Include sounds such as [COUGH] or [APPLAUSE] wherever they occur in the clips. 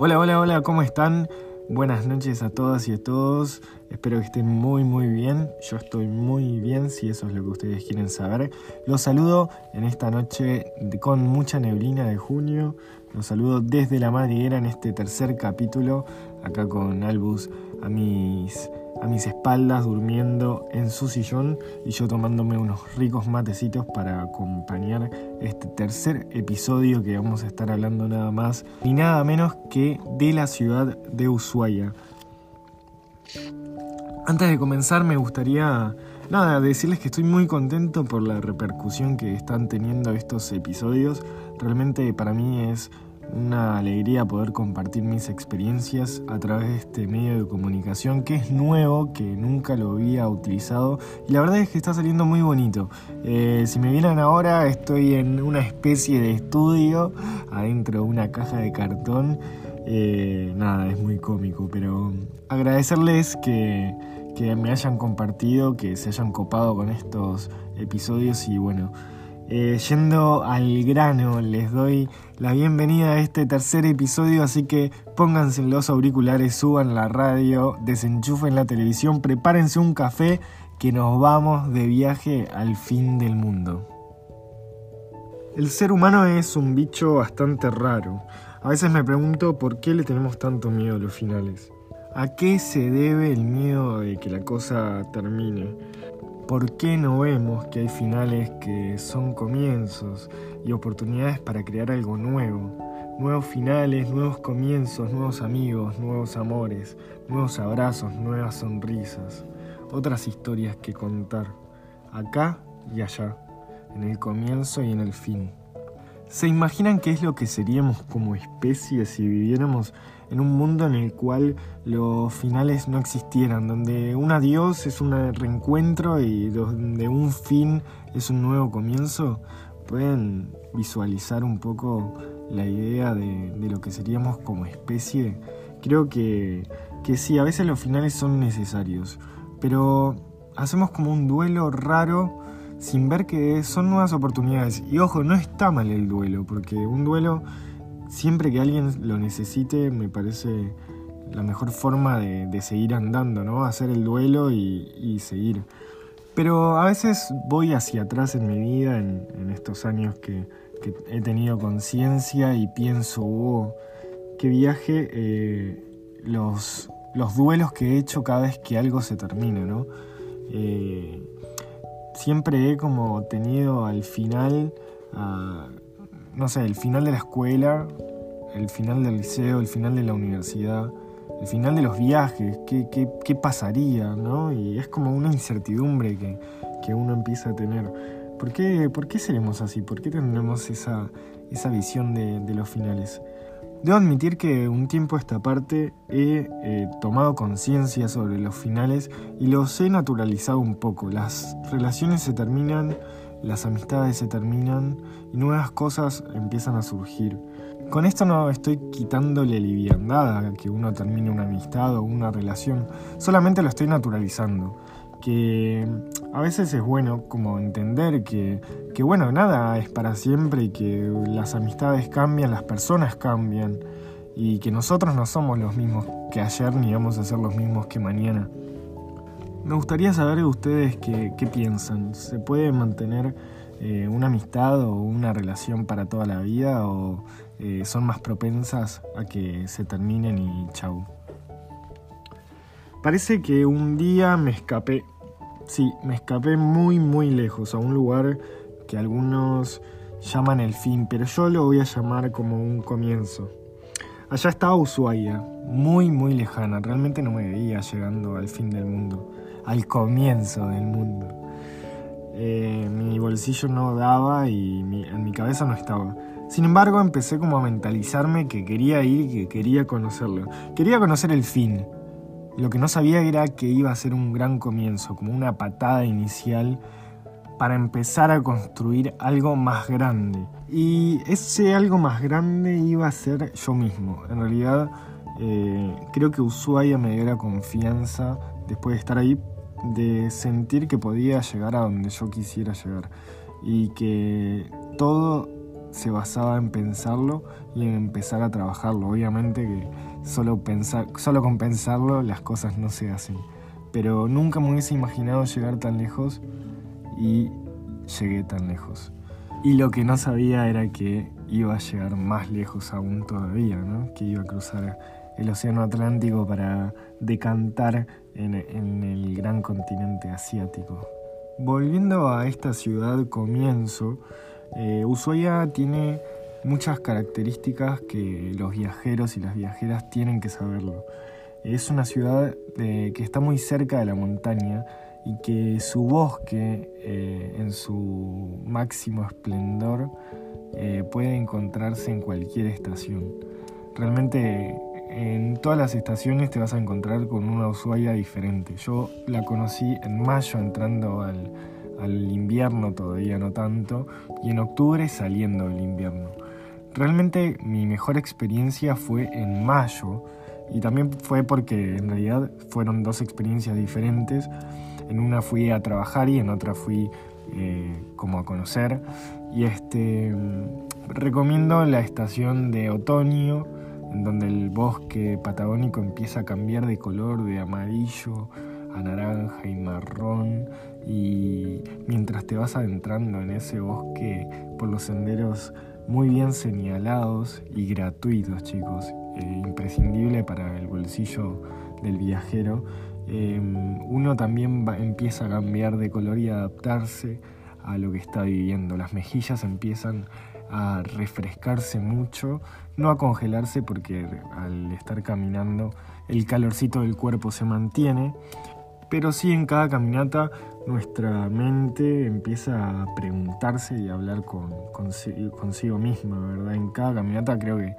Hola, hola, hola, ¿cómo están? Buenas noches a todas y a todos. Espero que estén muy, muy bien. Yo estoy muy bien, si eso es lo que ustedes quieren saber. Los saludo en esta noche con mucha neblina de junio. Los saludo desde la madriguera en este tercer capítulo, acá con Albus a mis a mis espaldas durmiendo en su sillón y yo tomándome unos ricos matecitos para acompañar este tercer episodio que vamos a estar hablando nada más ni nada menos que de la ciudad de Ushuaia. Antes de comenzar me gustaría nada decirles que estoy muy contento por la repercusión que están teniendo estos episodios. Realmente para mí es una alegría poder compartir mis experiencias a través de este medio de comunicación que es nuevo, que nunca lo había utilizado y la verdad es que está saliendo muy bonito. Eh, si me vieran ahora estoy en una especie de estudio adentro de una caja de cartón. Eh, nada, es muy cómico, pero agradecerles que, que me hayan compartido, que se hayan copado con estos episodios y bueno. Eh, yendo al grano, les doy la bienvenida a este tercer episodio, así que pónganse los auriculares, suban la radio, desenchufen la televisión, prepárense un café que nos vamos de viaje al fin del mundo. El ser humano es un bicho bastante raro. A veces me pregunto por qué le tenemos tanto miedo a los finales. ¿A qué se debe el miedo de que la cosa termine? ¿Por qué no vemos que hay finales que son comienzos y oportunidades para crear algo nuevo? Nuevos finales, nuevos comienzos, nuevos amigos, nuevos amores, nuevos abrazos, nuevas sonrisas, otras historias que contar, acá y allá, en el comienzo y en el fin. ¿Se imaginan qué es lo que seríamos como especie si viviéramos en un mundo en el cual los finales no existieran, donde un adiós es un reencuentro y donde un fin es un nuevo comienzo, pueden visualizar un poco la idea de, lo que seríamos como especie. Creo que, que sí, a veces los finales son necesarios, pero hacemos como un duelo raro sin ver que son nuevas oportunidades. Y ojo, no está mal el duelo, porque un duelo siempre que alguien lo necesite, me parece la mejor forma de, seguir andando, ¿no? Hacer el duelo y, seguir. Pero a veces voy hacia atrás en mi vida, en, estos años que, he tenido conciencia y pienso, oh, qué viaje eh, los, los duelos que he hecho cada vez que algo se termina, ¿no? Eh, siempre he como tenido al final no sé, el final de la escuela, el final del liceo, el final de la universidad, el final de los viajes, qué, qué, pasaría, ¿no? Y es como una incertidumbre que, que uno empieza a tener. ¿Por qué, ¿Por qué, seremos así? ¿Por qué tendremos esa, esa visión de, los finales? Debo admitir que un tiempo a esta parte he eh, tomado conciencia sobre los finales y los he naturalizado un poco. Las relaciones se terminan las amistades se terminan y nuevas cosas empiezan a surgir. Con esto no estoy quitándole liviandad a que uno termine una amistad o una relación, solamente lo estoy naturalizando. Que a veces es bueno como entender que, que bueno, nada es para siempre y que las amistades cambian, las personas cambian y que nosotros no somos los mismos que ayer ni vamos a ser los mismos que mañana. Me gustaría saber de ustedes qué, piensan. ¿Se puede mantener eh, una amistad o una relación para toda la vida o eh, son más propensas a que se terminen y chau? Parece que un día me escapé. Sí, me escapé muy muy lejos a un lugar que algunos llaman el fin, pero yo lo voy a llamar como un comienzo. Allá estaba Ushuaia, muy muy lejana, realmente no me veía llegando al fin del mundo al comienzo del mundo. Eh, mi bolsillo no daba y en mi cabeza no estaba. Sin embargo, empecé como a mentalizarme que quería ir y que quería conocerlo. Quería conocer el fin. Lo que no sabía era que iba a ser un gran comienzo, como una patada inicial para empezar a construir algo más grande. Y ese algo más grande iba a ser yo mismo. En realidad, eh, creo que Ushuaia me dio la confianza después de estar ahí de sentir que podía llegar a donde yo quisiera llegar y que todo se basaba en pensarlo y en empezar a trabajarlo. Obviamente que solo, pensar, solo con pensarlo las cosas no se hacen. Pero nunca me hubiese imaginado llegar tan lejos y llegué tan lejos. Y lo que no sabía era que iba a llegar más lejos aún todavía, ¿no? que iba a cruzar el Océano Atlántico para decantar en, en el gran continente asiático. Volviendo a esta ciudad comienzo, eh, Ushuaia tiene muchas características que los viajeros y las viajeras tienen que saberlo. Es una ciudad que está muy cerca de la montaña y que su bosque eh, en su máximo esplendor eh, puede encontrarse en cualquier estación. Realmente en todas las estaciones te vas a encontrar con una Ushuaia diferente. Yo la conocí en mayo entrando al, al invierno todavía no tanto, y en octubre saliendo del invierno. Realmente mi mejor experiencia fue en mayo, y también fue porque en realidad fueron dos experiencias diferentes. En una fui a trabajar y en otra fui eh, como a conocer. Y este recomiendo la estación de otoño, en donde el bosque patagónico empieza a cambiar de color de amarillo a naranja y marrón y mientras te vas adentrando en ese bosque por los senderos muy bien señalados y gratuitos chicos, eh, imprescindible para el bolsillo del viajero, em, uno también empieza a cambiar de color y adaptarse a lo que está viviendo. Las mejillas empiezan a refrescarse mucho, no a congelarse porque al estar caminando el calorcito del cuerpo se mantiene pero sí en cada caminata nuestra mente empieza a preguntarse y a hablar con, consigo, misma, ¿verdad? En cada caminata creo que,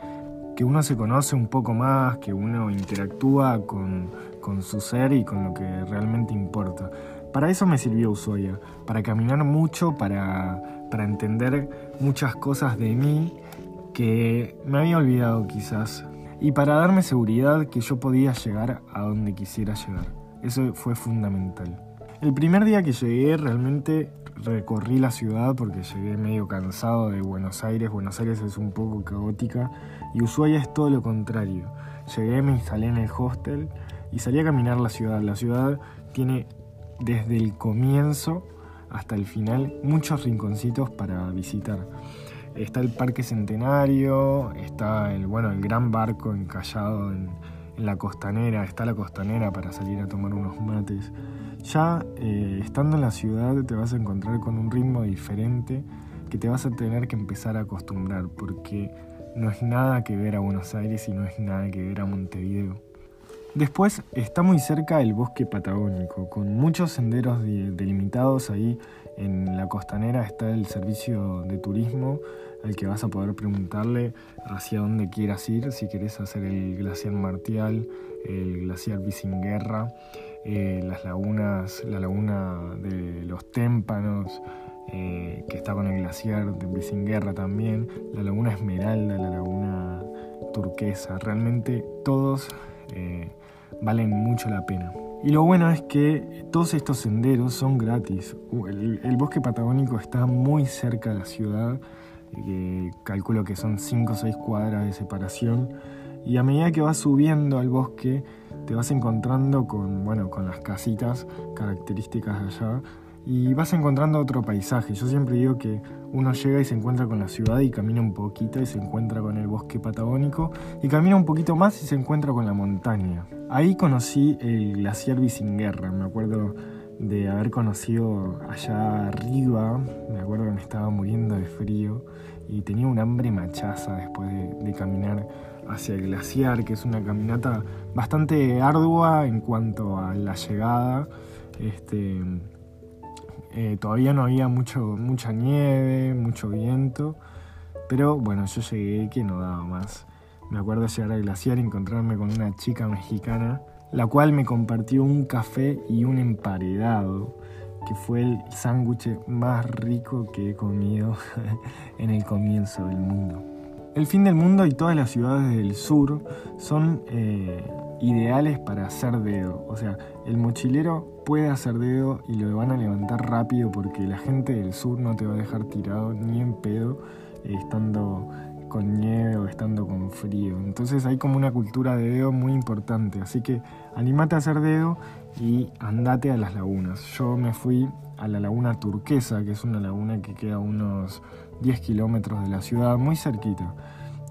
que uno se conoce un poco más, que uno interactúa con, con su ser y con lo que realmente importa. Para eso me sirvió Ushuaia, para caminar mucho, para, para entender muchas cosas de mí que me había olvidado quizás, y para darme seguridad que yo podía llegar a donde quisiera llegar. Eso fue fundamental. El primer día que llegué realmente recorrí la ciudad porque llegué medio cansado de Buenos Aires. Buenos Aires es un poco caótica y Ushuaia es todo lo contrario. Llegué, me instalé en el hostel y salí a caminar la ciudad. La ciudad tiene desde el comienzo hasta el final muchos rinconcitos para visitar. Está el Parque Centenario, está el, bueno, el gran barco encallado en, la costanera, está la costanera para salir a tomar unos mates. Ya eh, estando en la ciudad te vas a encontrar con un ritmo diferente que te vas a tener que empezar a acostumbrar porque no es nada que ver a Buenos Aires y no es nada que ver a Montevideo. Después está muy cerca el bosque patagónico, con muchos senderos delimitados ahí en la costanera está el servicio de turismo al que vas a poder preguntarle hacia dónde quieras ir, si querés hacer el glaciar Martial, el glaciar Bisinguerra, eh, las lagunas, la laguna de los témpanos, eh, que está con el glaciar de Bisinguerra también, la laguna Esmeralda, la laguna turquesa, realmente todos eh, valen mucho la pena. Y lo bueno es que todos estos senderos son gratis. el bosque patagónico está muy cerca de la ciudad que calculo que son 5 o 6 cuadras de separación. Y a medida que vas subiendo al bosque, te vas encontrando con, bueno, con las casitas características de allá y vas encontrando otro paisaje. Yo siempre digo que uno llega y se encuentra con la ciudad y camina un poquito y se encuentra con el bosque patagónico y camina un poquito más y se encuentra con la montaña. Ahí conocí el glaciar Bisinguerra, me acuerdo de haber conocido allá arriba, me acuerdo que me estaba muriendo de frío y tenía un hambre machaza después de, caminar hacia el glaciar, que es una caminata bastante ardua en cuanto a la llegada. Este, eh, todavía no había mucho, mucha nieve, mucho viento, pero bueno, yo llegué que no daba más. Me acuerdo llegar al glaciar y encontrarme con una chica mexicana la cual me compartió un café y un emparedado, que fue el sándwich más rico que he comido [LAUGHS] en el comienzo del mundo. El fin del mundo y todas las ciudades del sur son eh, ideales para hacer dedo. O sea, el mochilero puede hacer dedo y lo van a levantar rápido porque la gente del sur no te va a dejar tirado ni en pedo estando con nieve o estando con frío. Entonces hay como una cultura de dedo muy importante. Así que animate a hacer dedo y andate a las lagunas. Yo me fui a la laguna turquesa, que es una laguna que queda unos 10 kilómetros de la ciudad, muy cerquita.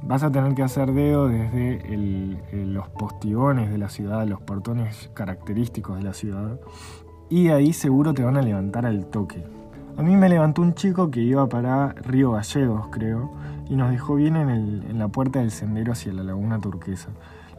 Vas a tener que hacer dedo desde los postigones de la ciudad, los portones característicos de la ciudad, y ahí seguro te van a levantar al toque. A mí me levantó un chico que iba para Río Gallegos, creo, y nos dejó bien en, la puerta del sendero hacia la laguna turquesa.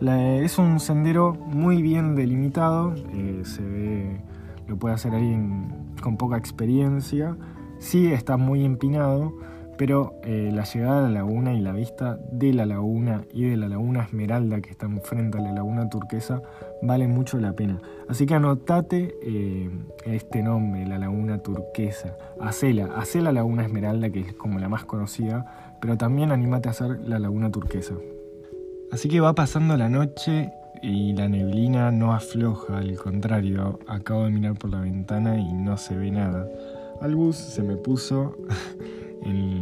es un sendero muy bien delimitado, eh, se ve, lo puede hacer alguien con poca experiencia, sí está muy empinado, pero eh, la llegada a la laguna y la vista de la laguna y de la laguna Esmeralda que está enfrente a la laguna turquesa vale mucho la pena. Así que anotate eh, este nombre, la laguna turquesa. Hacela, hacé la laguna Esmeralda que es como la más conocida, pero también anímate a hacer la laguna turquesa. Así que va pasando la noche y la neblina no afloja, al contrario, acabo de mirar por la ventana y no se ve nada. Al bus se me puso [LAUGHS] en,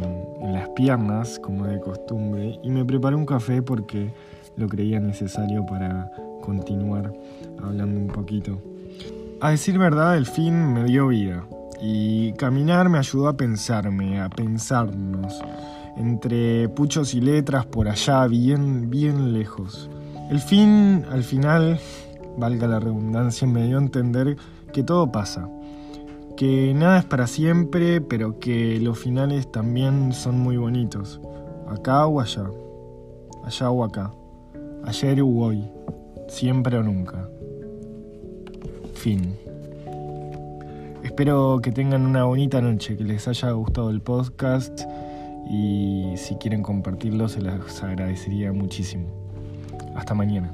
las piernas, como de costumbre, y me preparé un café porque lo creía necesario para continuar hablando un poquito. A decir verdad, el fin me dio vida y caminar me ayudó a pensarme, a pensarnos, entre puchos y letras por allá, bien, bien lejos. El fin, al final, valga la redundancia, me dio a entender que todo pasa, que nada es para siempre, pero que los finales también son muy bonitos. Acá o allá, allá o acá, ayer o hoy, siempre o nunca. Fin. Espero que tengan una bonita noche, que les haya gustado el podcast y si quieren compartirlo se les agradecería muchísimo. Hasta mañana.